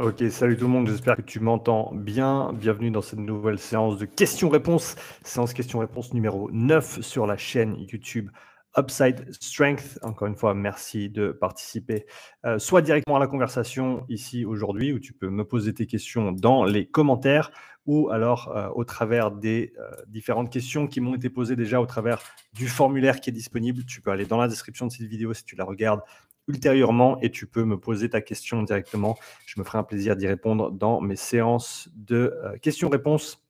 Ok, salut tout le monde, j'espère que tu m'entends bien. Bienvenue dans cette nouvelle séance de questions-réponses, séance questions-réponses numéro 9 sur la chaîne YouTube Upside Strength. Encore une fois, merci de participer euh, soit directement à la conversation ici aujourd'hui, où tu peux me poser tes questions dans les commentaires, ou alors euh, au travers des euh, différentes questions qui m'ont été posées déjà au travers du formulaire qui est disponible. Tu peux aller dans la description de cette vidéo si tu la regardes ultérieurement et tu peux me poser ta question directement. Je me ferai un plaisir d'y répondre dans mes séances de euh, questions-réponses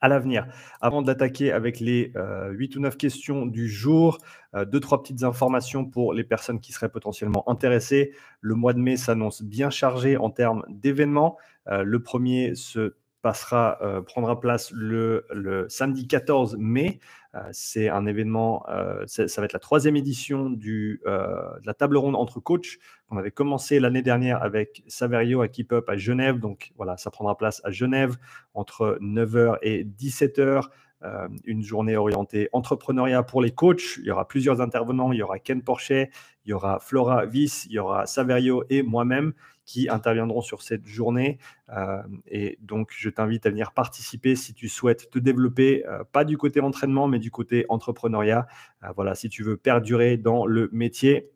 à l'avenir. Avant d'attaquer avec les euh, 8 ou 9 questions du jour, euh, deux, trois petites informations pour les personnes qui seraient potentiellement intéressées. Le mois de mai s'annonce bien chargé en termes d'événements. Euh, le premier se passera, euh, prendra place le, le, samedi 14 mai. Euh, c'est un événement, euh, ça va être la troisième édition du, de la table ronde entre coachs. On avait commencé l'année dernière avec Saverio à Keep Up à Genève. Donc voilà, ça prendra place à Genève entre 9h et 17h. Euh, une journée orientée entrepreneuriat pour les coachs. Il y aura plusieurs intervenants. Il y aura Ken Porchet, il y aura Flora Viss, il y aura Saverio et moi-même qui interviendront sur cette journée. Euh, et donc, je t'invite à venir participer si tu souhaites te développer, euh, pas du côté entraînement, mais du côté entrepreneuriat. Euh, voilà, si tu veux perdurer dans le métier,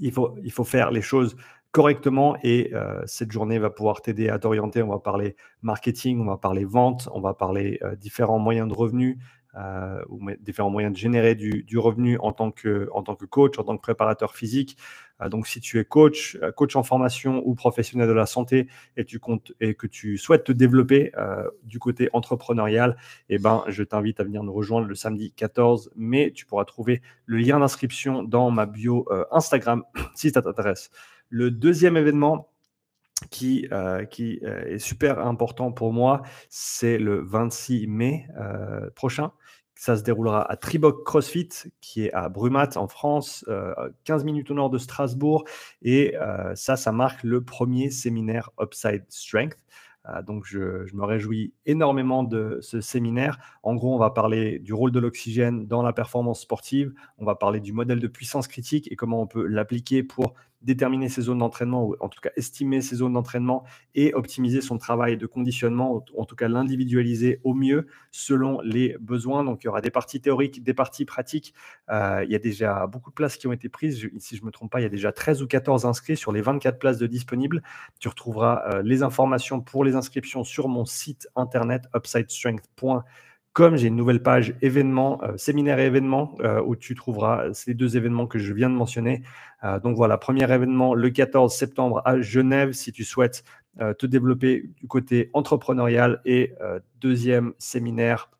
il faut, faire les choses correctement et cette journée va pouvoir t'aider à t'orienter. On va parler marketing, on va parler vente, on va parler différents moyens de revenus euh, ou différents moyens de générer du, revenu en tant, que, en tant que coach, en tant que préparateur physique. donc, si tu es coach, coach en formation ou professionnel de la santé et, tu comptes, et que tu souhaites te développer du côté entrepreneurial, eh ben, je t'invite à venir nous rejoindre le samedi 14 mai. Tu pourras trouver le lien d'inscription dans ma bio Instagram si ça t'intéresse. Le deuxième événement qui, euh, euh, est super important pour moi, c'est le 26 mai euh, prochain. Ça se déroulera à Triboc CrossFit, qui est à Brumat en France, 15 minutes au nord de Strasbourg. Et ça, ça marque le premier séminaire Upside Strength. donc, je, me réjouis énormément de ce séminaire. En gros, on va parler du rôle de l'oxygène dans la performance sportive. On va parler du modèle de puissance critique et comment on peut l'appliquer pour déterminer ses zones d'entraînement, ou en tout cas estimer ses zones d'entraînement et optimiser son travail de conditionnement, en tout cas l'individualiser au mieux selon les besoins. Donc il y aura des parties théoriques, des parties pratiques. Euh, il y a déjà beaucoup de places qui ont été prises. si je ne me trompe pas, il y a déjà 13 ou 14 inscrits sur les 24 places de disponibles. Tu retrouveras euh, les informations pour les inscriptions sur mon site internet upsidestrength.com comme j'ai une nouvelle page événements, euh, séminaire et événements, euh, où tu trouveras ces deux événements que je viens de mentionner. Euh, donc voilà, premier événement le 14 septembre à Genève, si tu souhaites euh, te développer du côté entrepreneurial, et euh, deuxième séminaire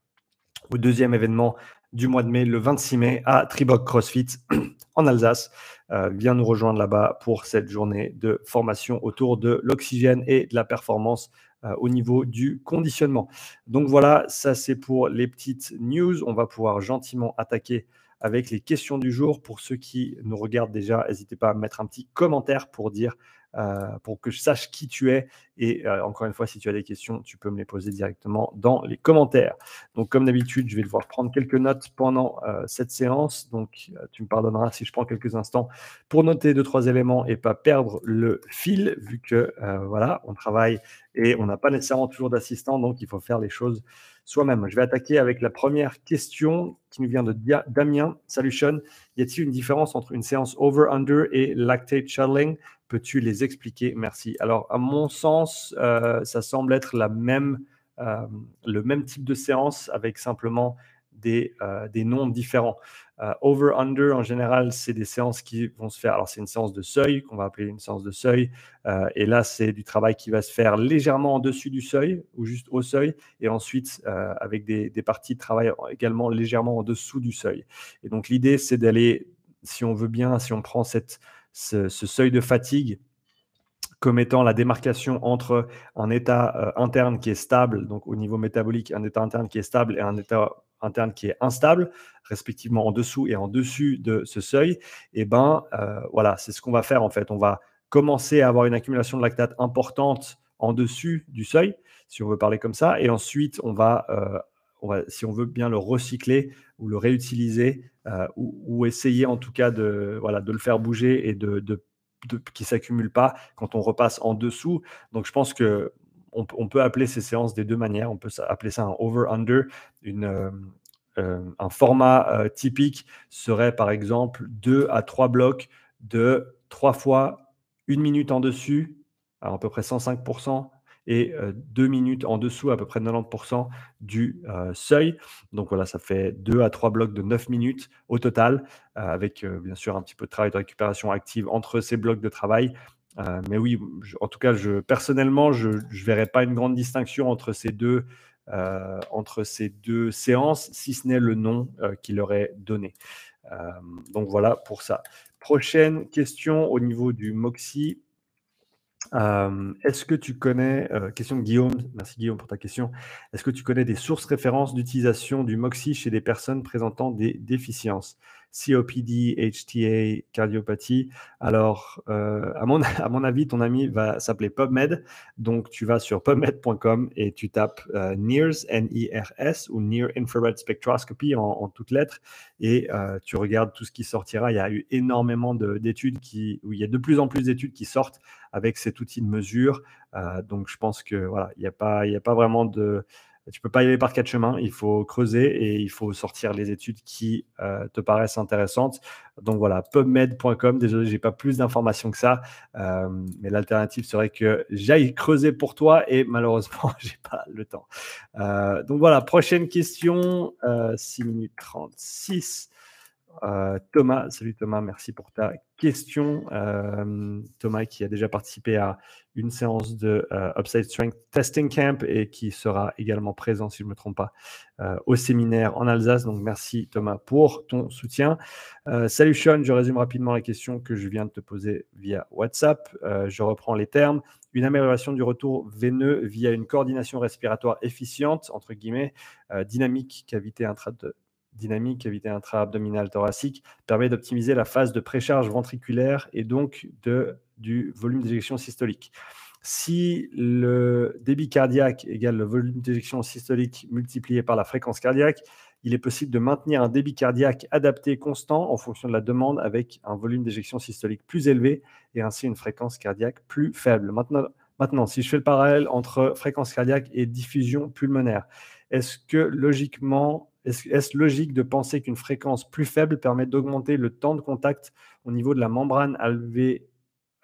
ou deuxième événement du mois de mai, le 26 mai, à Triboc CrossFit en Alsace. Euh, viens nous rejoindre là-bas pour cette journée de formation autour de l'oxygène et de la performance euh, au niveau du conditionnement. Donc voilà, ça c'est pour les petites news. On va pouvoir gentiment attaquer avec les questions du jour. Pour ceux qui nous regardent déjà, n'hésitez pas à mettre un petit commentaire pour dire euh, pour que je sache qui tu es. Et euh, encore une fois, si tu as des questions, tu peux me les poser directement dans les commentaires. Donc, comme d'habitude, je vais devoir prendre quelques notes pendant euh, cette séance. Donc, tu me pardonneras si je prends quelques instants pour noter deux, trois éléments et pas perdre le fil, vu que, voilà, on travaille et on n'a pas nécessairement toujours d'assistant. Donc, il faut faire les choses soi-même. Je vais attaquer avec la première question qui nous vient de Damien. Salut Sean, y a-t-il une différence entre une séance over-under et lactate shuttling? Peux-tu les expliquer? Merci. Alors, à mon sens, euh, ça semble être la même, euh, le même type de séance avec simplement des, euh, noms différents. Over-under, en général, c'est des séances qui vont se faire. Alors, c'est une séance de seuil, qu'on va appeler une séance de seuil. Et là, c'est du travail qui va se faire légèrement en dessus du seuil ou juste au seuil. Et ensuite, avec des, des, parties de travail également légèrement en dessous du seuil. Et donc, l'idée, c'est d'aller, si on veut bien, si on prend cette ce, seuil de fatigue comme étant la démarcation entre un état euh, interne qui est stable, donc au niveau métabolique, un état interne qui est stable et un état interne qui est instable, respectivement en dessous et en dessus de ce seuil, et eh ben euh, voilà, c'est ce qu'on va faire en fait. On va commencer à avoir une accumulation de lactate importante en dessus du seuil, si on veut parler comme ça, et ensuite on va, euh, on si on veut bien le recycler ou le réutiliser euh, ou, essayer en tout cas de, voilà, de le faire bouger et de, de qui s'accumulent pas quand on repasse en dessous. Donc, je pense que on, peut appeler ces séances des deux manières. On peut appeler ça un over-under. Euh, euh, un format typique serait par exemple deux à trois blocs de trois fois une minute en dessus, à peu près 105%, et deux minutes en dessous, à peu près 90% du seuil. Donc voilà, ça fait deux à trois blocs de 9 minutes au total, avec bien sûr un petit peu de travail de récupération active entre ces blocs de travail. mais oui, en tout cas, personnellement, je ne verrais pas une grande distinction entre ces deux, entre ces deux séances, si ce n'est le nom qu'il leur est donné. donc voilà pour ça. Prochaine question au niveau du MOXIE est-ce que tu connais, question de Guillaume, merci Guillaume pour ta question. Est-ce que tu connais des sources références d'utilisation du MOXIE chez des personnes présentant des déficiences? COPD, HTA, cardiopathie. Alors, euh, à, mon, avis, ton ami va s'appeler PubMed. Donc, tu vas sur pubmed.com et tu tapes euh, NIRS, N-I-R-S, ou Near Infrared Spectroscopy en, toutes lettres, et euh, tu regardes tout ce qui sortira. Il y a eu énormément d'études qui, où il y a de plus en plus d'études qui sortent avec cet outil de mesure. donc, je pense que voilà, il n'y a il a pas vraiment de tu peux pas y aller par quatre chemins. Il faut creuser et il faut sortir les études qui euh, te paraissent intéressantes. Donc voilà, pubmed.com. Désolé, j'ai pas plus d'informations que ça, euh, mais l'alternative serait que j'aille creuser pour toi et malheureusement, j'ai pas le temps. Euh, donc voilà, prochaine question, 6 minutes 36. Euh, Thomas, salut Thomas, merci pour ta question. Euh, Thomas qui a déjà participé à une séance de euh, Upside Strength Testing Camp et qui sera également présent, si je ne me trompe pas, au séminaire en Alsace. Donc merci Thomas pour ton soutien. salut Sean, je résume rapidement la question que je viens de te poser via WhatsApp. je reprends les termes. Une amélioration du retour veineux via une coordination respiratoire efficiente, entre guillemets, dynamique, cavité intra dynamique, cavité intra-abdominale thoracique, permet d'optimiser la phase de précharge ventriculaire et donc de, du volume d'éjection systolique. Si le débit cardiaque égale le volume d'éjection systolique multiplié par la fréquence cardiaque, il est possible de maintenir un débit cardiaque adapté constant en fonction de la demande avec un volume d'éjection systolique plus élevé et ainsi une fréquence cardiaque plus faible. Maintenant, maintenant si je fais le parallèle entre fréquence cardiaque et diffusion pulmonaire, est-ce que logiquement est-ce logique de penser qu'une fréquence plus faible permet d'augmenter le temps de contact au niveau de la membrane alvé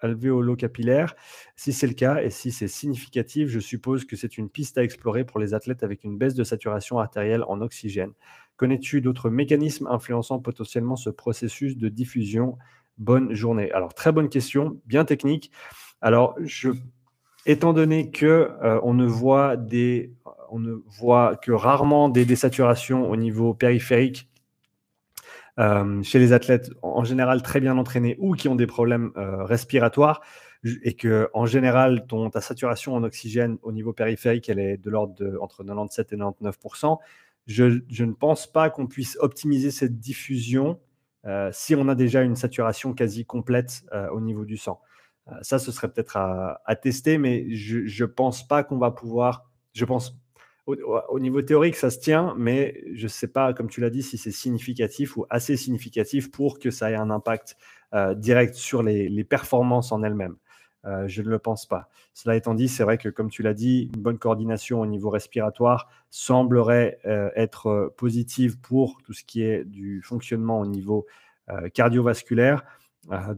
alvéolo-capillaire? Si c'est le cas et si c'est significatif, je suppose que c'est une piste à explorer pour les athlètes avec une baisse de saturation artérielle en oxygène. Connais-tu d'autres mécanismes influençant potentiellement ce processus de diffusion? Bonne journée. Alors, très bonne question, bien technique. Alors, étant donné que euh, on ne voit des on ne voit que rarement des désaturations au niveau périphérique euh, chez les athlètes en général très bien entraînés ou qui ont des problèmes euh, respiratoires et que en général ton, ta saturation en oxygène au niveau périphérique elle est de l'ordre de entre 97 et 99 je, je, ne pense pas qu'on puisse optimiser cette diffusion euh, si on a déjà une saturation quasi complète au niveau du sang. ça, ce serait peut-être à, à, tester, mais je ne pense pas qu'on va pouvoir. Je pense au, niveau théorique, ça se tient, mais je ne sais pas, comme tu l'as dit, si c'est significatif ou assez significatif pour que ça ait un impact euh, direct sur les, performances en elles-mêmes. Euh, je ne le pense pas. Cela étant dit, c'est vrai que, comme tu l'as dit, une bonne coordination au niveau respiratoire semblerait euh, être positive pour tout ce qui est du fonctionnement au niveau cardiovasculaire.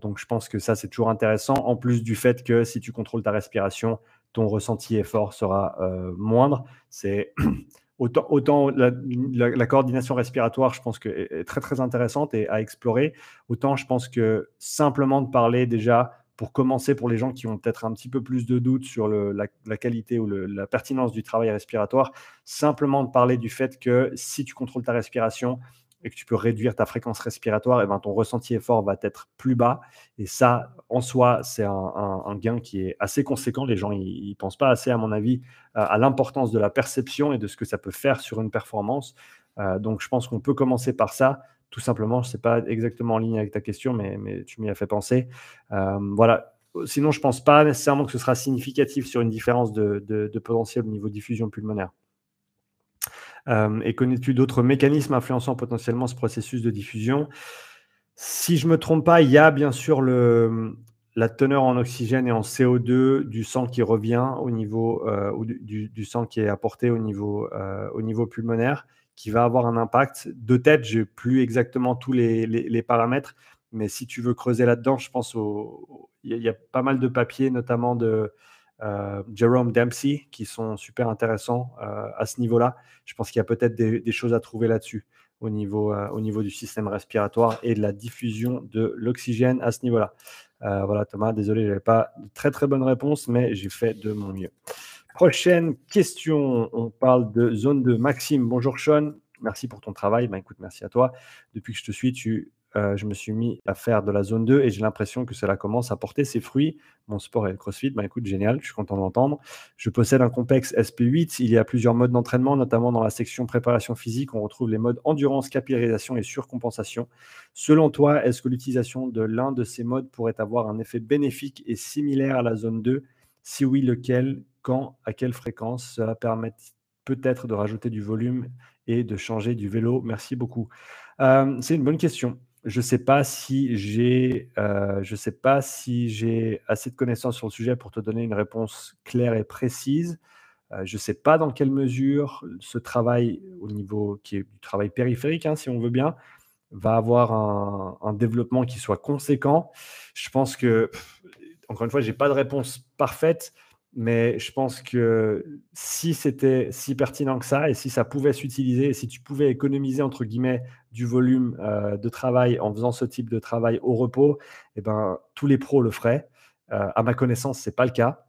donc, je pense que ça, c'est toujours intéressant, en plus du fait que si tu contrôles ta respiration, ton ressenti effort sera euh, moindre. C'est autant, autant la, coordination respiratoire, je pense que est, très très intéressante et à explorer. Autant je pense que simplement de parler déjà pour commencer pour les gens qui ont peut-être un petit peu plus de doutes sur la, qualité ou la pertinence du travail respiratoire, simplement de parler du fait que si tu contrôles ta respiration, et que tu peux réduire ta fréquence respiratoire, et eh ben ton ressenti effort va être plus bas. Et ça, en soi, c'est un, gain qui est assez conséquent. Les gens ne pensent pas assez, à mon avis, à, l'importance de la perception et de ce que ça peut faire sur une performance. Euh, donc, je pense qu'on peut commencer par ça. Tout simplement, je ne sais pas exactement en ligne avec ta question, mais, mais tu m'y as fait penser. Euh, voilà. Sinon, je ne pense pas nécessairement que ce sera significatif sur une différence de, de potentiel au niveau diffusion pulmonaire. Euh, et connais-tu d'autres mécanismes influençant potentiellement ce processus de diffusion? Si je ne me trompe pas, il y a bien sûr la teneur en oxygène et en CO2 du sang qui revient au niveau, euh, ou du, sang qui est apporté au niveau, euh, au niveau pulmonaire, qui va avoir un impact. De tête, je n'ai plus exactement tous les, paramètres, mais si tu veux creuser là-dedans, je pense il y, a pas mal de papiers, notamment de euh, Jerome Dempsey, qui sont super intéressants euh, à ce niveau-là. Je pense qu'il y a peut-être des, choses à trouver là-dessus au niveau, euh, au niveau du système respiratoire et de la diffusion de l'oxygène à ce niveau-là. Voilà, Thomas, désolé, je n'avais pas de très très bonne réponse, mais j'ai fait de mon mieux. Prochaine question, on parle de zone de Maxime. Bonjour Sean, merci pour ton travail. Ben, écoute, merci à toi. Depuis que je te suis, tu euh, je me suis mis à faire de la zone 2 et j'ai l'impression que cela commence à porter ses fruits. Mon sport est le CrossFit. Bah, écoute, génial, je suis content d'entendre. Je possède un complexe SP8. Il y a plusieurs modes d'entraînement, notamment dans la section préparation physique. On retrouve les modes endurance, capillarisation et surcompensation. Selon toi, est-ce que l'utilisation de l'un de ces modes pourrait avoir un effet bénéfique et similaire à la zone 2 Si oui, lequel Quand À quelle fréquence? Cela permet peut-être de rajouter du volume et de changer du vélo. Merci beaucoup. Euh, c'est une bonne question je ne sais pas si j'ai, euh, je sais pas si j'ai assez de connaissances sur le sujet pour te donner une réponse claire et précise. Euh, je ne sais pas dans quelle mesure ce travail au niveau qui est du travail périphérique, hein, si on veut bien, va avoir un, un, développement qui soit conséquent. Je pense que, encore une fois, j'ai pas de réponse parfaite. Mais je pense que si c'était si pertinent que ça et si ça pouvait s'utiliser et si tu pouvais économiser entre guillemets du volume euh, de travail en faisant ce type de travail au repos, eh ben, tous les pros le feraient. Euh, à ma connaissance, ce n'est pas le cas.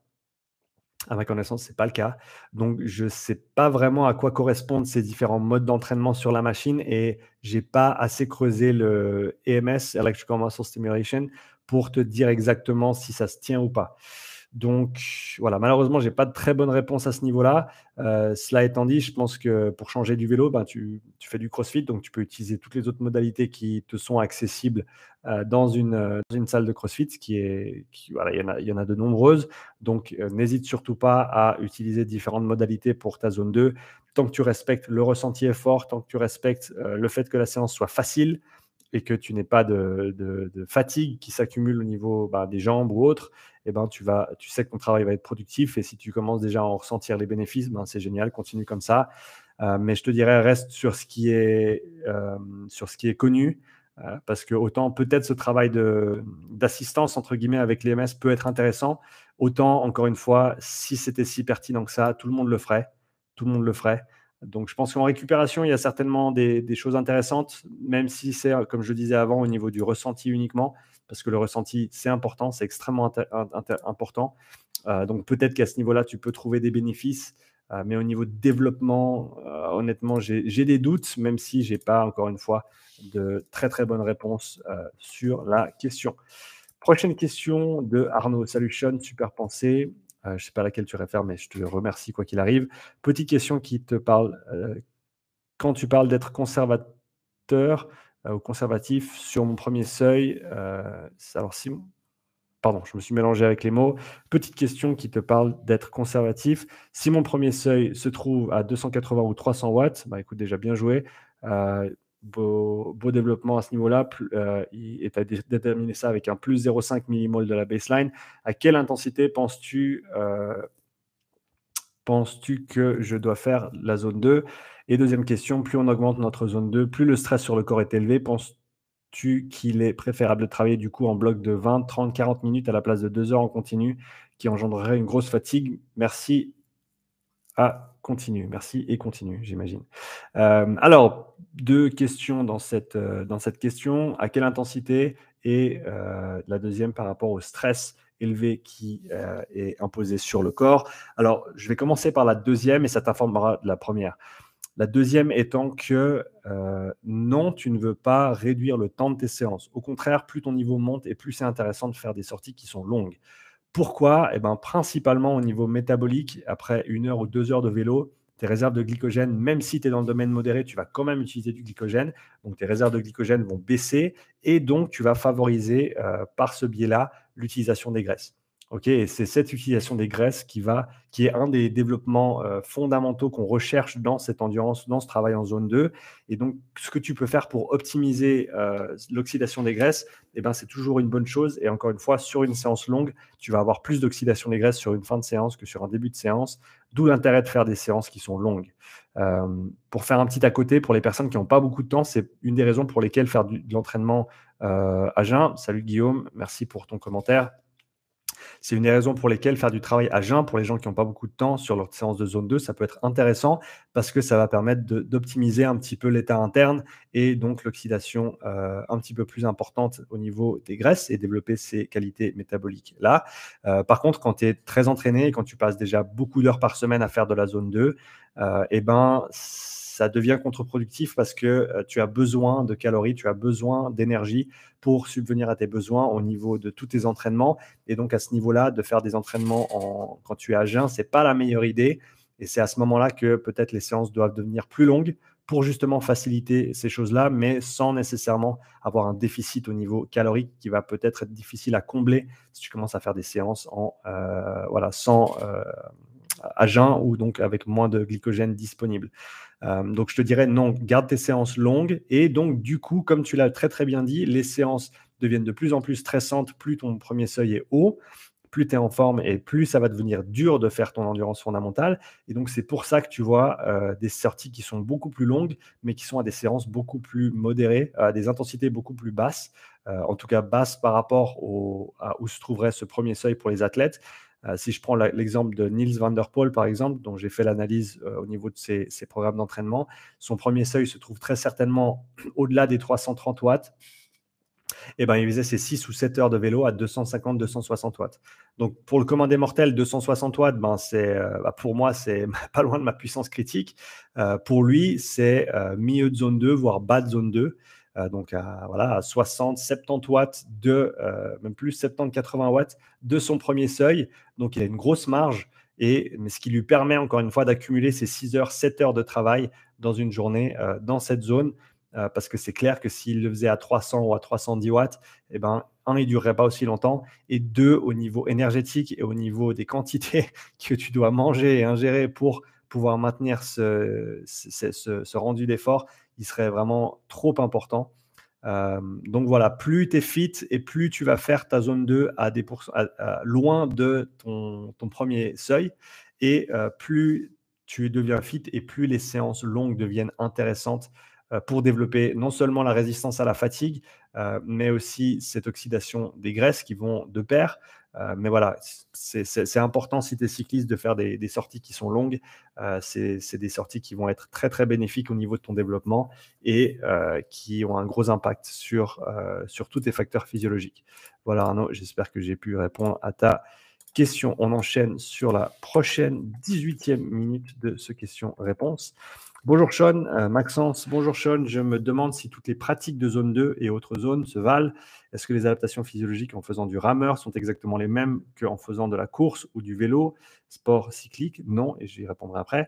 À ma connaissance, ce n'est pas le cas. Donc, je ne sais pas vraiment à quoi correspondent ces différents modes d'entraînement sur la machine et je n'ai pas assez creusé le EMS, Electrical Muscle Stimulation, pour te dire exactement si ça se tient ou pas. Donc voilà, malheureusement, je n'ai pas de très bonne réponse à ce niveau-là. Euh, cela étant dit, je pense que pour changer du vélo, ben, tu, fais du CrossFit, donc tu peux utiliser toutes les autres modalités qui te sont accessibles euh, dans, une, salle de CrossFit, qui est, voilà, il y, en a, il y de nombreuses. Donc euh, n'hésite surtout pas à utiliser différentes modalités pour ta zone 2. Tant que tu respectes le ressenti effort, tant que tu respectes le fait que la séance soit facile, et que tu n'aies pas de, fatigue qui s'accumule au niveau bah, des jambes ou autres, eh ben, tu, vas, tu sais que ton travail va être productif. Et si tu commences déjà à en ressentir les bénéfices, ben, c'est génial, continue comme ça. Euh, mais je te dirais, reste sur ce qui est, euh, sur ce qui est connu. Euh, parce que autant peut-être ce travail d'assistance entre guillemets avec l'EMS peut être intéressant, autant encore une fois, si c'était si pertinent que ça, tout le monde le ferait, tout le monde le ferait. Donc, je pense qu'en récupération, il y a certainement des, choses intéressantes, même si c'est, comme je disais avant, au niveau du ressenti uniquement, parce que le ressenti, c'est important, c'est extrêmement important. Euh, donc, peut-être qu'à ce niveau-là, tu peux trouver des bénéfices, euh, mais au niveau de développement, euh, honnêtement, j'ai des doutes, même si je n'ai pas, encore une fois, de très très bonnes réponses sur la question. Prochaine question de Arnaud. Salut super pensée. Je ne sais pas à laquelle tu réfères, mais je te remercie quoi qu'il arrive. Petite question qui te parle. Quand tu parles d'être conservateur euh, ou conservatif sur mon premier seuil, alors si, pardon, je me suis mélangé avec les mots. Petite question qui te parle d'être conservatif. Si mon premier seuil se trouve à 280 ou 300 watts, bah écoute, déjà bien joué beau, développement à ce niveau-là. Euh, et tu as déterminé ça avec un plus 0,5 millimol de la baseline. À quelle intensité euh, penses-tu que je dois faire la zone 2 Et deuxième question, plus on augmente notre zone 2, plus le stress sur le corps est élevé. Penses-tu qu'il est préférable de travailler du coup en bloc de 20, 30, 40 minutes à la place de 2 heures en continu qui engendrerait une grosse fatigue? Merci à continue. Merci et continue, j'imagine. Euh, alors, deux questions dans cette, euh, dans cette question. À quelle intensité Et euh, la deuxième par rapport au stress élevé qui est imposé sur le corps? Alors, je vais commencer par la deuxième et ça t'informera de la première. La deuxième étant que non, tu ne veux pas réduire le temps de tes séances. Au contraire, plus ton niveau monte et plus c'est intéressant de faire des sorties qui sont longues. Pourquoi? Eh ben, Principalement au niveau métabolique, après une heure ou deux heures de vélo, tes réserves de glycogène, même si tu es dans le domaine modéré, tu vas quand même utiliser du glycogène. Donc tes réserves de glycogène vont baisser et donc tu vas favoriser euh, par ce biais-là l'utilisation des graisses. Ok, c'est cette utilisation des graisses qui va, qui est un des développements fondamentaux qu'on recherche dans cette endurance, dans ce travail en zone 2. Et donc, ce que tu peux faire pour optimiser l'oxydation des graisses, eh ben, c'est toujours une bonne chose. Et encore une fois, sur une séance longue, tu vas avoir plus d'oxydation des graisses sur une fin de séance que sur un début de séance. D'où l'intérêt de faire des séances qui sont longues. Pour faire un petit à côté, pour les personnes qui n'ont pas beaucoup de temps, c'est une des raisons pour lesquelles faire de l'entraînement à jeun. Salut Guillaume, merci pour ton commentaire c'est une des raisons pour lesquelles faire du travail à jeun pour les gens qui n'ont pas beaucoup de temps sur leur séance de zone 2, ça peut être intéressant parce que ça va permettre d'optimiser un petit peu l'état interne et donc l'oxydation euh, un petit peu plus importante au niveau des graisses et développer ces qualités métaboliques là. Euh, par contre, quand tu es très entraîné et quand tu passes déjà beaucoup d'heures par semaine à faire de la zone 2, euh, eh ben, ça devient contre-productif parce que euh, tu as besoin de calories, tu as besoin d'énergie pour subvenir à tes besoins au niveau de tous tes entraînements. Et donc à ce niveau-là, de faire des entraînements en, quand tu es à jeun, c'est pas la meilleure idée. Et c'est à ce moment-là que peut-être les séances doivent devenir plus longues pour justement faciliter ces choses-là, mais sans nécessairement avoir un déficit au niveau calorique qui va peut-être être difficile à combler si tu commences à faire des séances euh, sans euh, à jeun ou donc avec moins de glycogène disponible. Euh, donc, je te dirais non, garde tes séances longues. Et donc, du coup, comme tu l'as très très bien dit, les séances deviennent de plus en plus stressantes, plus ton premier seuil est haut plus tu es en forme et plus ça va devenir dur de faire ton endurance fondamentale. Et donc, c'est pour ça que tu vois euh, des sorties qui sont beaucoup plus longues, mais qui sont à des séances beaucoup plus modérées, à des intensités beaucoup plus basses, euh, en tout cas basses par rapport à où se trouverait ce premier seuil pour les athlètes. Euh, si je prends l'exemple de Niels van der Poel, par exemple, dont j'ai fait l'analyse euh, au niveau de ses, programmes d'entraînement, son premier seuil se trouve très certainement au-delà des 330 watts. Eh ben, il faisait ses 6 ou 7 heures de vélo à 250-260 watts. Donc, pour le commun des mortels, 260 watts, ben, c'est, euh, bah, pour moi, c'est pas loin de ma puissance critique. pour lui, c'est milieu de zone 2, voire bas de zone 2. Euh, donc à, voilà, 60, 70 watts de, euh, même plus 70, 80 watts de son premier seuil. Donc il a une grosse marge, et, ce qui lui permet encore une fois d'accumuler ses 6 heures, 7 heures de travail dans une journée euh, dans cette zone. parce que c'est clair que s'il le faisait à 300 ou à 310 watts, eh ben, un, il ne durerait pas aussi longtemps, et deux, au niveau énergétique et au niveau des quantités que tu dois manger et ingérer pour pouvoir maintenir ce rendu d'effort, il serait vraiment trop important. Euh, donc voilà, plus tu es fit et plus tu vas faire ta zone 2 à des loin de ton, ton, premier seuil, et euh, plus tu deviens fit et plus les séances longues deviennent intéressantes euh, pour développer non seulement la résistance à la fatigue, mais aussi cette oxydation des graisses qui vont de pair. Euh, mais voilà, c'est important si tu es cycliste de faire des, sorties qui sont longues. Euh, c'est des sorties qui vont être très très bénéfiques au niveau de ton développement et euh, qui ont un gros impact sur, sur tous tes facteurs physiologiques. Voilà Arnaud, j'espère que j'ai pu répondre à ta question. On enchaîne sur la prochaine 18e minute de ce question-réponse. Bonjour Sean, euh, Maxence, bonjour Sean. Je me demande si toutes les pratiques de zone 2 et autres zones se valent. Est-ce que les adaptations physiologiques en faisant du rameur sont exactement les mêmes qu'en faisant de la course ou du vélo, sport cyclique? Non, et j'y répondrai après.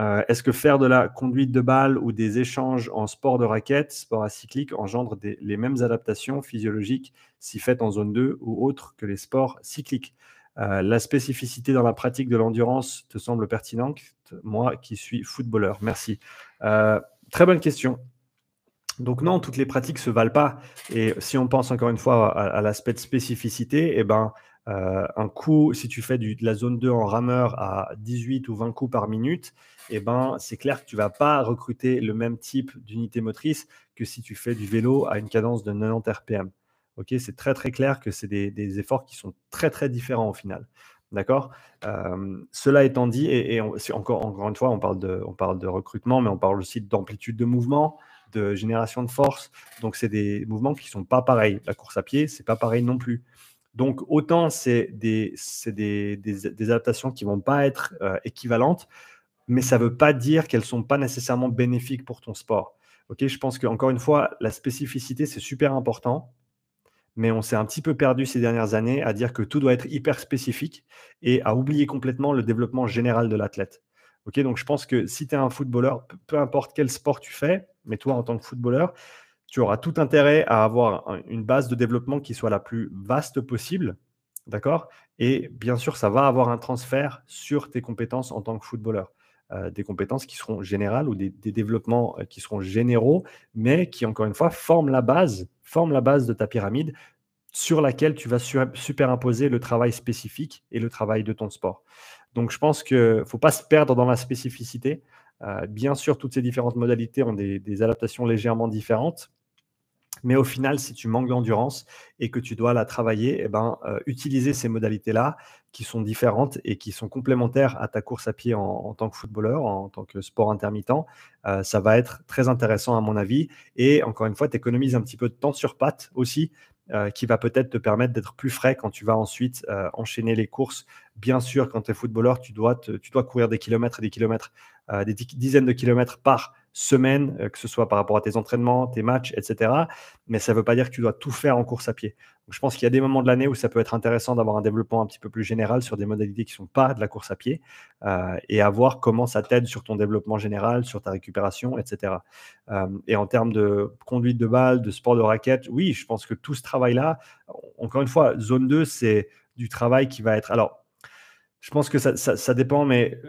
Euh, est-ce que faire de la conduite de balle ou des échanges en sport de raquette, sport acyclique, engendre les mêmes adaptations physiologiques si faites en zone 2 ou autres que les sports cycliques? Euh, la spécificité dans la pratique de l'endurance te semble pertinente Moi qui suis footballeur, merci. Euh, très bonne question. Donc non, toutes les pratiques se valent pas. Et si on pense encore une fois à, l'aspect de spécificité, eh ben, euh, un coup, si tu fais de la zone 2 en rameur à 18 ou 20 coups par minute, eh ben, c'est clair que tu vas pas recruter le même type d'unité motrice que si tu fais du vélo à une cadence de 90 RPM. Ok, c'est très très clair que c'est des, efforts qui sont très très différents au final. D'accord? Cela étant dit, et, encore, encore une fois, on parle, de, on parle de recrutement, mais on parle aussi d'amplitude de mouvement, de génération de force. Donc, c'est des mouvements qui ne sont pas pareils. La course à pied, c'est pas pareil non plus. Donc, autant c'est des, des, des, adaptations qui ne vont pas être euh, équivalentes, mais ça ne veut pas dire qu'elles ne sont pas nécessairement bénéfiques pour ton sport. Ok, je pense qu'encore une fois, la spécificité, c'est super important mais on s'est un petit peu perdu ces dernières années à dire que tout doit être hyper spécifique et à oublier complètement le développement général de l'athlète. Ok, donc je pense que si tu es un footballeur, peu importe quel sport tu fais, mais toi en tant que footballeur, tu auras tout intérêt à avoir une base de développement qui soit la plus vaste possible D'accord? Et bien sûr, ça va avoir un transfert sur tes compétences en tant que footballeur. Euh, des compétences qui seront générales ou des, développements euh, qui seront généraux, mais qui, encore une fois, forment la base, de ta pyramide sur laquelle tu vas superimposer le travail spécifique et le travail de ton sport. Donc, je pense qu'il ne faut pas se perdre dans la spécificité. Euh, bien sûr, toutes ces différentes modalités ont des adaptations légèrement différentes, mais au final, si tu manques d'endurance et que tu dois la travailler, eh ben, euh, utiliser ces modalités-là qui sont différentes et qui sont complémentaires à ta course à pied en, tant que footballeur, en, tant que sport intermittent, euh, ça va être très intéressant à mon avis. Et encore une fois, tu économises un petit peu de temps sur patte aussi, euh, qui va peut-être te permettre d'être plus frais quand tu vas ensuite enchaîner les courses. Bien sûr, quand tu es footballeur, tu dois, tu dois courir des kilomètres et des kilomètres, des dizaines de kilomètres par semaine, euh, que ce soit par rapport à tes entraînements, tes matchs, etc. Mais ça ne veut pas dire que tu dois tout faire en course à pied. je pense qu'il y a des moments de l'année où ça peut être intéressant d'avoir un développement un petit peu plus général sur des modalités qui ne sont pas de la course à pied euh, et à voir comment ça t'aide sur ton développement général, sur ta récupération, etc. Euh, et en termes de conduite de balle, de sport de raquette, oui, je pense que tout ce travail-là, encore une fois, zone 2, c'est du travail qui va être. Alors, je pense que ça, ça dépend, mais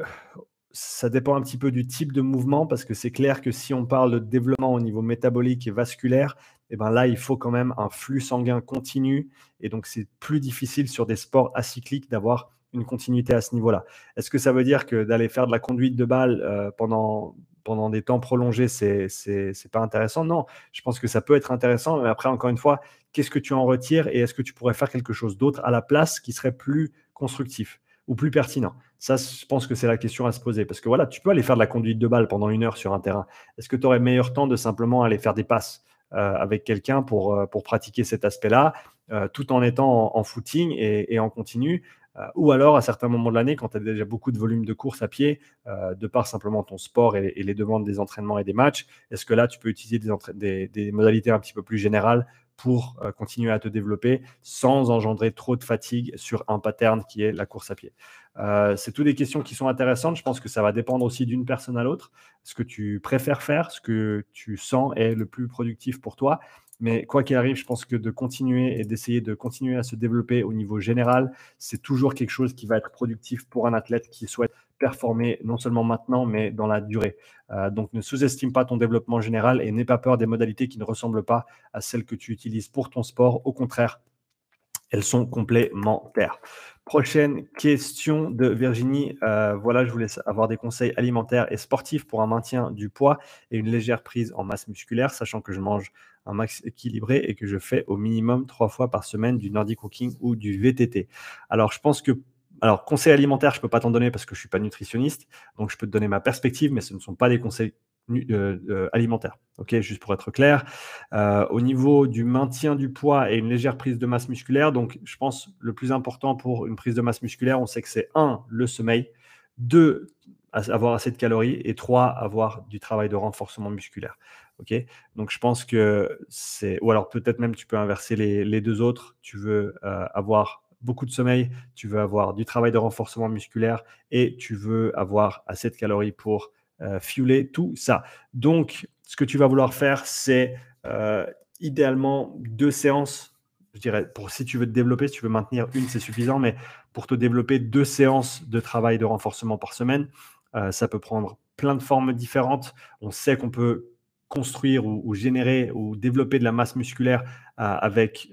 ça dépend un petit peu du type de mouvement parce que c'est clair que si on parle de développement au niveau métabolique et vasculaire, eh ben là, il faut quand même un flux sanguin continu. Et donc c'est plus difficile sur des sports acycliques d'avoir une continuité à ce niveau-là. Est-ce que ça veut dire que d'aller faire de la conduite de balle euh, pendant, pendant des temps prolongés, c'est n'est pas intéressant? Non, je pense que ça peut être intéressant, mais après, encore une fois, qu'est-ce que tu en retires et est-ce que tu pourrais faire quelque chose d'autre à la place qui serait plus constructif? Ou plus pertinent Ça, je pense que c'est la question à se poser. Parce que voilà, tu peux aller faire de la conduite de balle pendant une heure sur un terrain. Est-ce que tu aurais meilleur temps de simplement aller faire des passes euh, avec quelqu'un pour, euh, pour pratiquer cet aspect-là, euh, tout en étant en, footing et, en continu ou alors, à certains moments de l'année, quand tu as déjà beaucoup de volume de course à pied, de par simplement ton sport et, les demandes des entraînements et des matchs, est-ce que là, tu peux utiliser des, des modalités un petit peu plus générales pour euh, continuer à te développer sans engendrer trop de fatigue sur un pattern qui est la course à pied. Euh, c'est toutes des questions qui sont intéressantes. Je pense que ça va dépendre aussi d'une personne à l'autre, ce que tu préfères faire, ce que tu sens est le plus productif pour toi. Mais quoi qu'il arrive, je pense que de continuer et d'essayer de continuer à se développer au niveau général, c'est toujours quelque chose qui va être productif pour un athlète qui souhaite performer non seulement maintenant, mais dans la durée. Euh, donc ne sous-estime pas ton développement général et n'aie pas peur des modalités qui ne ressemblent pas à celles que tu utilises pour ton sport. Au contraire, elles sont complémentaires. Prochaine question de Virginie. Euh, voilà, je voulais avoir des conseils alimentaires et sportifs pour un maintien du poids et une légère prise en masse musculaire, sachant que je mange un max équilibré et que je fais au minimum trois fois par semaine du Nordic Walking ou du VTT. Alors, je pense que alors, conseils alimentaires, je ne peux pas t'en donner parce que je ne suis pas nutritionniste. Donc, je peux te donner ma perspective, mais ce ne sont pas des conseils euh, euh, alimentaire. Ok, juste pour être clair. Euh, au niveau du maintien du poids et une légère prise de masse musculaire, donc je pense le plus important pour une prise de masse musculaire, on sait que c'est un, le sommeil, deux, avoir assez de calories et trois, avoir du travail de renforcement musculaire. Ok, donc je pense que c'est, ou alors peut-être même tu peux inverser les, deux autres. Tu veux avoir beaucoup de sommeil, tu veux avoir du travail de renforcement musculaire et tu veux avoir assez de calories pour euh, fueler tout ça. Donc, ce que tu vas vouloir faire, c'est euh, idéalement deux séances. Je dirais, pour si tu veux te développer, si tu veux maintenir une, c'est suffisant, mais pour te développer deux séances de travail de renforcement par semaine, euh, ça peut prendre plein de formes différentes. On sait qu'on peut construire ou, générer ou développer de la masse musculaire avec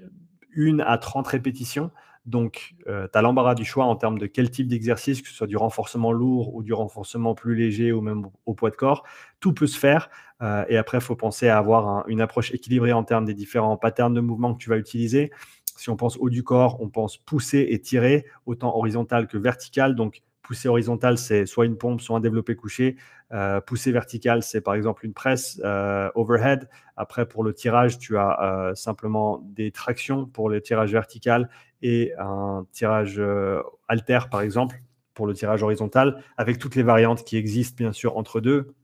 une à 30 répétitions. Donc, euh, tu as l'embarras du choix en termes de quel type d'exercice, que ce soit du renforcement lourd ou du renforcement plus léger ou même au poids de corps. Tout peut se faire. Euh, et après, il faut penser à avoir une approche équilibrée en termes des différents patterns de mouvement que tu vas utiliser. Si on pense haut du corps, on pense pousser et tirer, autant horizontal que vertical. Donc, pousser horizontal, c'est soit une pompe, soit un développé couché. Euh, pousser vertical, c'est par exemple une presse overhead. Après, pour le tirage, tu as simplement des tractions pour le tirage vertical et un tirage euh, alter, par exemple, pour le tirage horizontal, avec toutes les variantes qui existent, bien sûr, entre deux.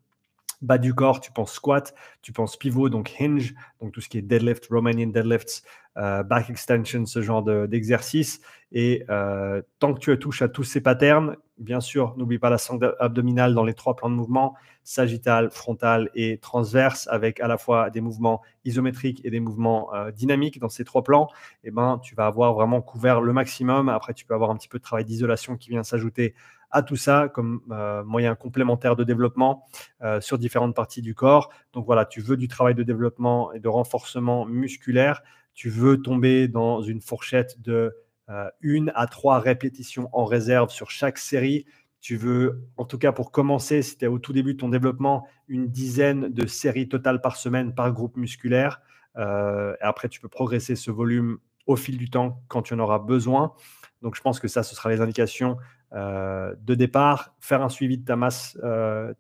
Bas du corps, tu penses squat, tu penses pivot, donc hinge, donc tout ce qui est deadlift, Romanian deadlifts, euh, back extension, ce genre d'exercice. et euh, tant que tu touches à tous ces patterns, bien sûr, n'oublie pas la sangle abdominale dans les trois plans de mouvement, sagittal, frontal et transverse, avec à la fois des mouvements isométriques et des mouvements euh, dynamiques dans ces trois plans. Eh ben, tu vas avoir vraiment couvert le maximum. Après, tu peux avoir un petit peu de travail d'isolation qui vient s'ajouter à tout ça comme euh, moyen complémentaire de développement euh, sur différentes parties du corps. Donc voilà, tu veux du travail de développement et de renforcement musculaire. Tu veux tomber dans une fourchette de euh, une à trois répétitions en réserve sur chaque série. Tu veux, en tout cas pour commencer, si tu es au tout début de ton développement, une dizaine de séries totales par semaine par groupe musculaire. Euh, et après, tu peux progresser ce volume au fil du temps quand tu en auras besoin. Donc, je pense que ça, ce sera les indications euh, de départ. Faire un suivi de ta masse,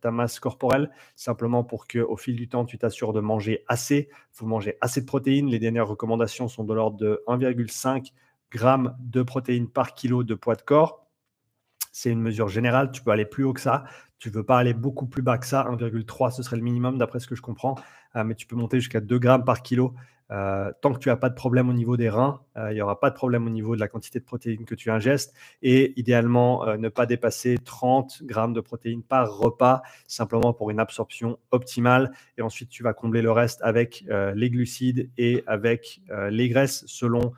ta masse corporelle, simplement pour qu'au fil du temps, tu t'assures de manger assez. Il faut manger assez de protéines. Les dernières recommandations sont de l'ordre de 1,5 grammes de protéines par kilo de poids de corps. C'est une mesure générale, tu peux aller plus haut que ça. Tu ne veux pas aller beaucoup plus bas que ça. 1,3, ce serait le minimum d'après ce que je comprends. Euh, mais tu peux monter jusqu'à 2 grammes par kilo. Euh, tant que tu n'as pas de problème au niveau des reins, euh, il n'y aura pas de problème au niveau de la quantité de protéines que tu ingestes. Et idéalement, ne pas dépasser 30 grammes de protéines par repas, simplement pour une absorption optimale. Et ensuite, tu vas combler le reste avec les glucides et avec les graisses selon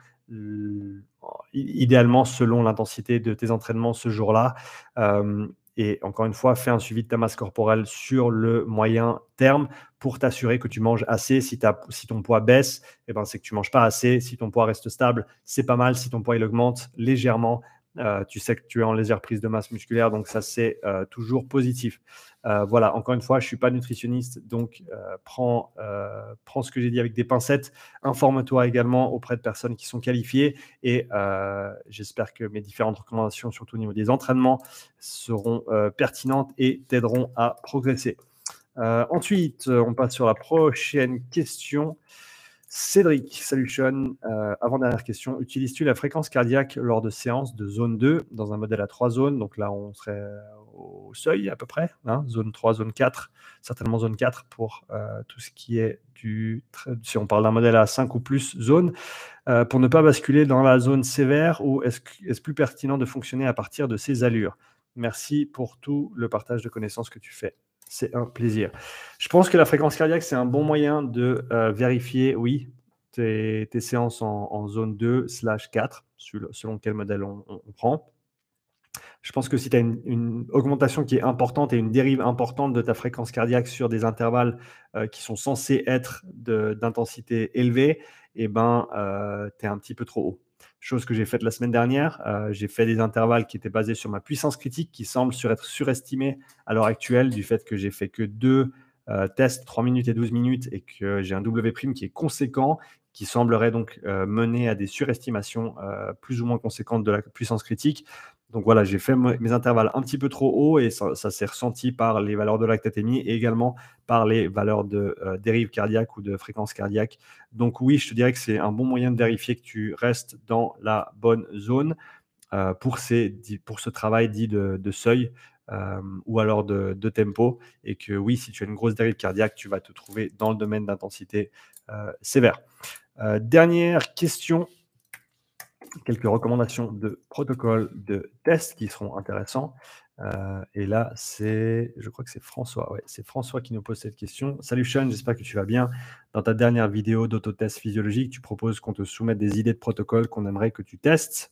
idéalement selon l'intensité de tes entraînements ce jour-là. Euh, et encore une fois, fais un suivi de ta masse corporelle sur le moyen terme pour t'assurer que tu manges assez. Si, si ton poids baisse, eh ben, c'est que tu manges pas assez. Si ton poids reste stable, c'est pas mal. Si ton poids il augmente légèrement, euh, tu sais que tu es en légère prise de masse musculaire, donc ça c'est euh, toujours positif. Euh, voilà, encore une fois, je ne suis pas nutritionniste, donc prends, prends, ce que j'ai dit avec des pincettes. Informe-toi également auprès de personnes qui sont qualifiées et j'espère que mes différentes recommandations, surtout au niveau des entraînements, seront pertinentes et t'aideront à progresser. ensuite, on passe sur la prochaine question. Cédric, salut Sean. Euh, avant-dernière question, utilises-tu la fréquence cardiaque lors de séances de zone 2 dans un modèle à 3 zones? Donc là, on serait au seuil à peu près, hein, zone 3, zone 4, certainement zone 4 pour euh, tout ce qui est du... Si on parle d'un modèle à 5 ou plus zones, euh, pour ne pas basculer dans la zone sévère ou est-ce est plus pertinent de fonctionner à partir de ces allures? Merci pour tout le partage de connaissances que tu fais c'est un plaisir. Je pense que la fréquence cardiaque, c'est un bon moyen de euh, vérifier, oui, tes, séances en, zone 2 slash 4, selon quel modèle on, prend. Je pense que si tu as une, augmentation qui est importante et une dérive importante de ta fréquence cardiaque sur des intervalles euh, qui sont censés être d'intensité élevée, eh ben, euh, tu es un petit peu trop haut chose que j'ai faite la semaine dernière. Euh, j'ai fait des intervalles qui étaient basés sur ma puissance critique, qui semble sur être surestimée à l'heure actuelle du fait que j'ai fait que deux euh, tests, 3 minutes et 12 minutes, et que j'ai un W' qui est conséquent, qui semblerait donc euh, mener à des surestimations plus ou moins conséquentes de la puissance critique. Donc voilà, j'ai fait mes intervalles un petit peu trop hauts et ça, s'est ressenti par les valeurs de lactatémie et également par les valeurs de euh, dérive cardiaque ou de fréquence cardiaque. Donc oui, je te dirais que c'est un bon moyen de vérifier que tu restes dans la bonne zone euh, pour, ce travail dit de, seuil euh, ou alors de, tempo. Et que oui, si tu as une grosse dérive cardiaque, tu vas te trouver dans le domaine d'intensité sévère. dernière question quelques recommandations de protocoles de tests qui seront intéressants. Euh, et là, c'est, je crois que c'est François. Ouais, c'est François qui nous pose cette question. Salut Sean, j'espère que tu vas bien. Dans ta dernière vidéo d'autotest physiologique, tu proposes qu'on te soumette des idées de protocoles qu'on aimerait que tu testes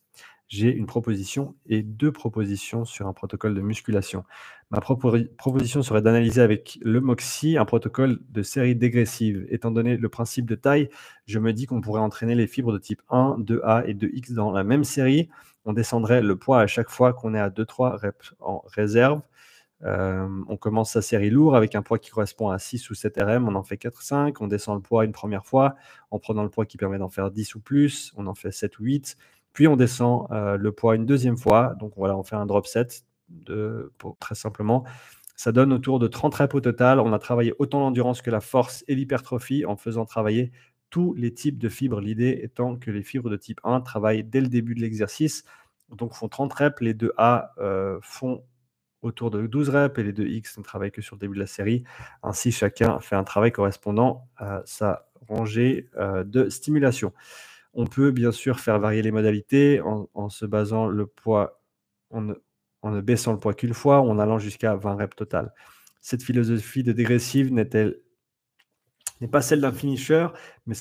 j'ai une proposition et deux propositions sur un protocole de musculation. Ma proposition serait d'analyser avec le MOXIE un protocole de série dégressive. Étant donné le principe de taille, je me dis qu'on pourrait entraîner les fibres de type 1, 2A et 2X dans la même série. On descendrait le poids à chaque fois qu'on est à 2-3 reps en réserve. Euh, on commence sa série lourde avec un poids qui correspond à 6 ou 7 RM, on en fait 4-5, on descend le poids une première fois en prenant le poids qui permet d'en faire 10 ou plus, on en fait 7 ou 8, puis on descend euh, le poids une deuxième fois. Donc voilà, on fait un drop set très simplement. Ça donne autour de 30 reps au total. On a travaillé autant l'endurance que la force et l'hypertrophie en faisant travailler tous les types de fibres. L'idée étant que les fibres de type 1 travaillent dès le début de l'exercice. Donc font 30 reps. Les 2A euh, font autour de 12 reps et les 2X ne travaillent que sur le début de la série. Ainsi, chacun fait un travail correspondant à sa rangée euh, de stimulation. On peut bien sûr faire varier les modalités en, se basant le poids. En ne baissant le poids qu'une fois en allant jusqu'à 20 reps total. Cette philosophie de dégressive n'est-elle n'est pas celle d'un finisher, mais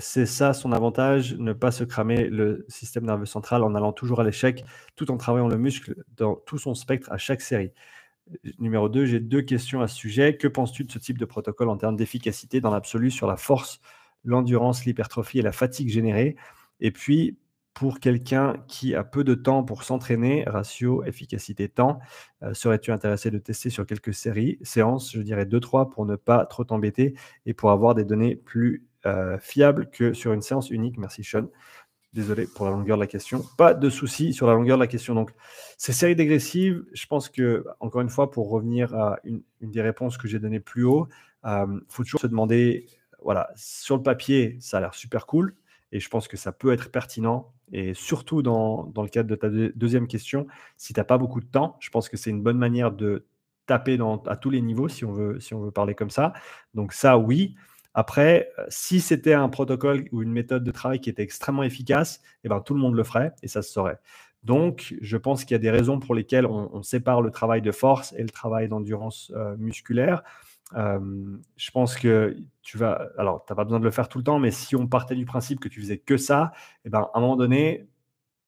c'est ça son avantage, ne pas se cramer le système nerveux central en allant toujours à l'échec, tout en travaillant le muscle dans tout son spectre à chaque série. Numéro 2, j'ai deux questions à ce sujet. Que penses-tu de ce type de protocole en termes d'efficacité dans l'absolu sur la force, l'endurance, l'hypertrophie et la fatigue générée Et puis, pour quelqu'un qui a peu de temps pour s'entraîner, ratio efficacité-temps, euh, serais-tu intéressé de tester sur quelques séries, séances, je dirais 2-3 pour ne pas trop t'embêter et pour avoir des données plus euh, fiables que sur une séance unique? Merci Sean. Désolé pour la longueur de la question. Pas de souci sur la longueur de la question. Donc, ces séries dégressives, je pense que, encore une fois, pour revenir à une, des réponses que j'ai données plus haut, il euh, faut toujours se demander, voilà, sur le papier, ça a l'air super cool. Et je pense que ça peut être pertinent. Et surtout dans, dans le cadre de ta deuxième question, si tu n'as pas beaucoup de temps, je pense que c'est une bonne manière de taper à tous les niveaux, si on, veut, si on veut parler comme ça. Donc ça, oui. Après, si c'était un protocole ou une méthode de travail qui était extrêmement efficace, eh ben, tout le monde le ferait et ça se saurait. Donc, je pense qu'il y a des raisons pour lesquelles on, sépare le travail de force et le travail d'endurance euh, musculaire je pense que tu vas. Alors, tu n'as pas besoin de le faire tout le temps, mais si on partait du principe que tu faisais que ça, et eh ben, à un moment donné,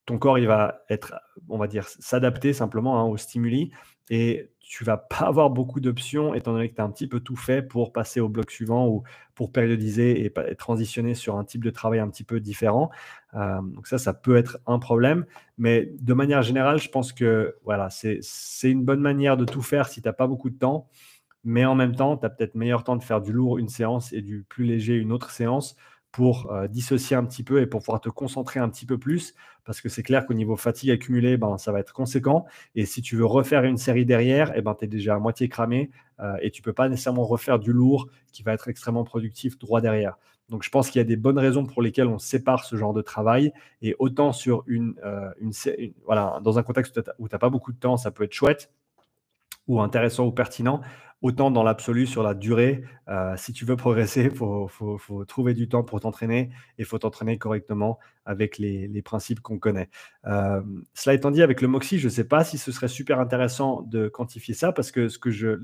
ton corps, il va être, on va dire, s'adapter simplement hein, aux stimuli et tu vas pas avoir beaucoup d'options étant donné que tu as un petit peu tout fait pour passer au bloc suivant ou pour périodiser et, transitionner sur un type de travail un petit peu différent. donc ça, ça peut être un problème. Mais de manière générale, je pense que voilà, c'est une bonne manière de tout faire si tu n'as pas beaucoup de temps mais en même temps, tu as peut-être meilleur temps de faire du lourd une séance et du plus léger une autre séance pour euh, dissocier un petit peu et pour pouvoir te concentrer un petit peu plus, parce que c'est clair qu'au niveau fatigue accumulée, ben, ça va être conséquent. Et si tu veux refaire une série derrière, eh ben, tu es déjà à moitié cramé euh, et tu ne peux pas nécessairement refaire du lourd qui va être extrêmement productif droit derrière. Donc je pense qu'il y a des bonnes raisons pour lesquelles on sépare ce genre de travail. Et autant sur une, euh, voilà, dans un contexte où tu n'as pas beaucoup de temps, ça peut être chouette ou intéressant ou pertinent. Autant dans l'absolu, sur la durée, euh, si tu veux progresser, il faut, trouver du temps pour t'entraîner et il faut t'entraîner correctement avec les, principes qu'on connaît. Euh, cela étant dit, avec le Moxie, je ne sais pas si ce serait super intéressant de quantifier ça parce que ce que je,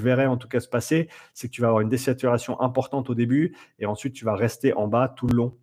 verrais en tout cas se passer, c'est que tu vas avoir une désaturation importante au début et ensuite tu vas rester en bas tout le long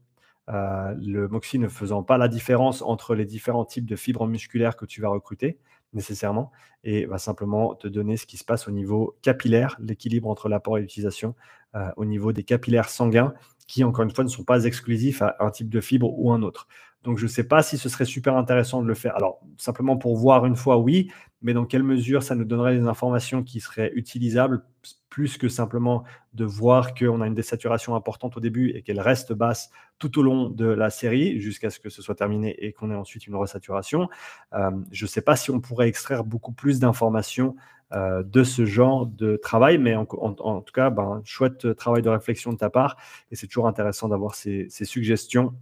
euh, le Moxie ne faisant pas la différence entre les différents types de fibres musculaires que tu vas recruter nécessairement et va simplement te donner ce qui se passe au niveau capillaire, l'équilibre entre l'apport et l'utilisation euh, au niveau des capillaires sanguins qui, encore une fois, ne sont pas exclusifs à un type de fibre ou un autre. Donc, je ne sais pas si ce serait super intéressant de le faire. Alors, simplement pour voir une fois, oui, mais dans quelle mesure ça nous donnerait des informations qui seraient utilisables, plus que simplement de voir qu'on a une désaturation importante au début et qu'elle reste basse tout au long de la série jusqu'à ce que ce soit terminé et qu'on ait ensuite une resaturation. Euh, je ne sais pas si on pourrait extraire beaucoup plus d'informations euh, de ce genre de travail, mais en, tout cas, ben, chouette travail de réflexion de ta part et c'est toujours intéressant d'avoir ces suggestions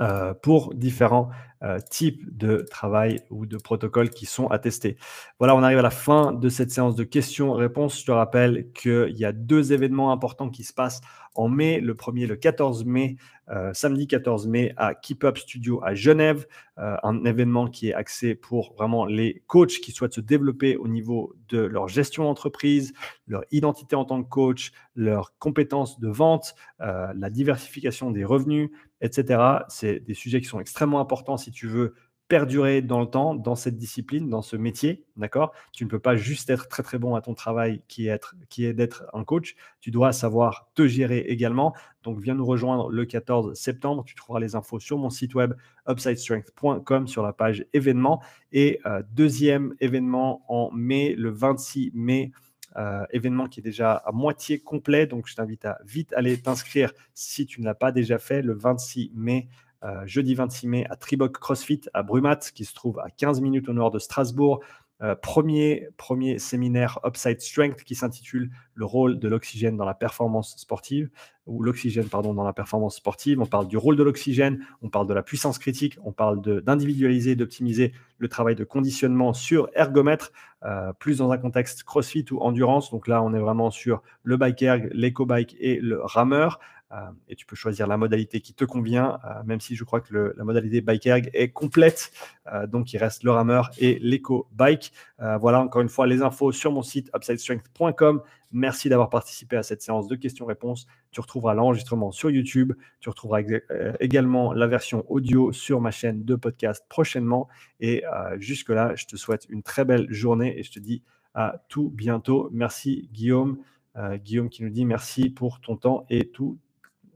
euh, pour différents euh, types de travail ou de protocoles qui sont attestés. Voilà, on arrive à la fin de cette séance de questions-réponses. Je te rappelle qu'il y a deux événements importants qui se passent en mai. Le premier, le 14 mai, euh, samedi 14 mai, à Keep Up Studio à Genève. un événement qui est axé pour vraiment les coachs qui souhaitent se développer au niveau de leur gestion d'entreprise, leur identité en tant que coach, leurs compétences de vente, la diversification des revenus, etc. C'est des sujets qui sont extrêmement importants si tu veux perdurer dans le temps, dans cette discipline, dans ce métier, d'accord? Tu ne peux pas juste être très très bon à ton travail qui est, être, qui est d'être un coach, tu dois savoir te gérer également. Donc viens nous rejoindre le 14 septembre, tu trouveras les infos sur mon site web upsidestrength.com sur la page événements. Et euh, deuxième événement en mai, le 26 mai, euh, événement qui est déjà à moitié complet. Donc, je t'invite à vite aller t'inscrire si tu ne l'as pas déjà fait le 26 mai. Euh, jeudi 26 mai à Triboc CrossFit à Brumat, qui se trouve à 15 minutes au nord de Strasbourg. Euh, premier, premier séminaire Upside Strength qui s'intitule Le rôle de l'oxygène dans la performance sportive, ou l'oxygène, pardon, dans la performance sportive. On parle du rôle de l'oxygène, on parle de la puissance critique, on parle d'individualiser, d'optimiser le travail de conditionnement sur ergomètre, euh, plus dans un contexte CrossFit ou endurance. Donc là, on est vraiment sur le bike erg, l'éco-bike et le rameur. Et tu peux choisir la modalité qui te convient, même si je crois que la modalité Bike Erg est complète. donc, il reste le rameur et l'éco bike. voilà, encore une fois, les infos sur mon site upsidestrength.com. Merci d'avoir participé à cette séance de questions-réponses. Tu retrouveras l'enregistrement sur YouTube. Tu retrouveras euh, également la version audio sur ma chaîne de podcast prochainement. Et euh, jusque-là, je te souhaite une très belle journée et je te dis à tout bientôt. Merci Guillaume. Euh, Guillaume qui nous dit merci pour ton temps et tout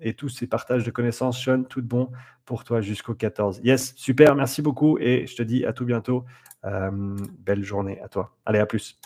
et tous ces partages de connaissances. Sean, tout bon pour toi jusqu'au 14. Yes, super, merci beaucoup et je te dis à tout bientôt. belle journée à toi. Allez, à plus.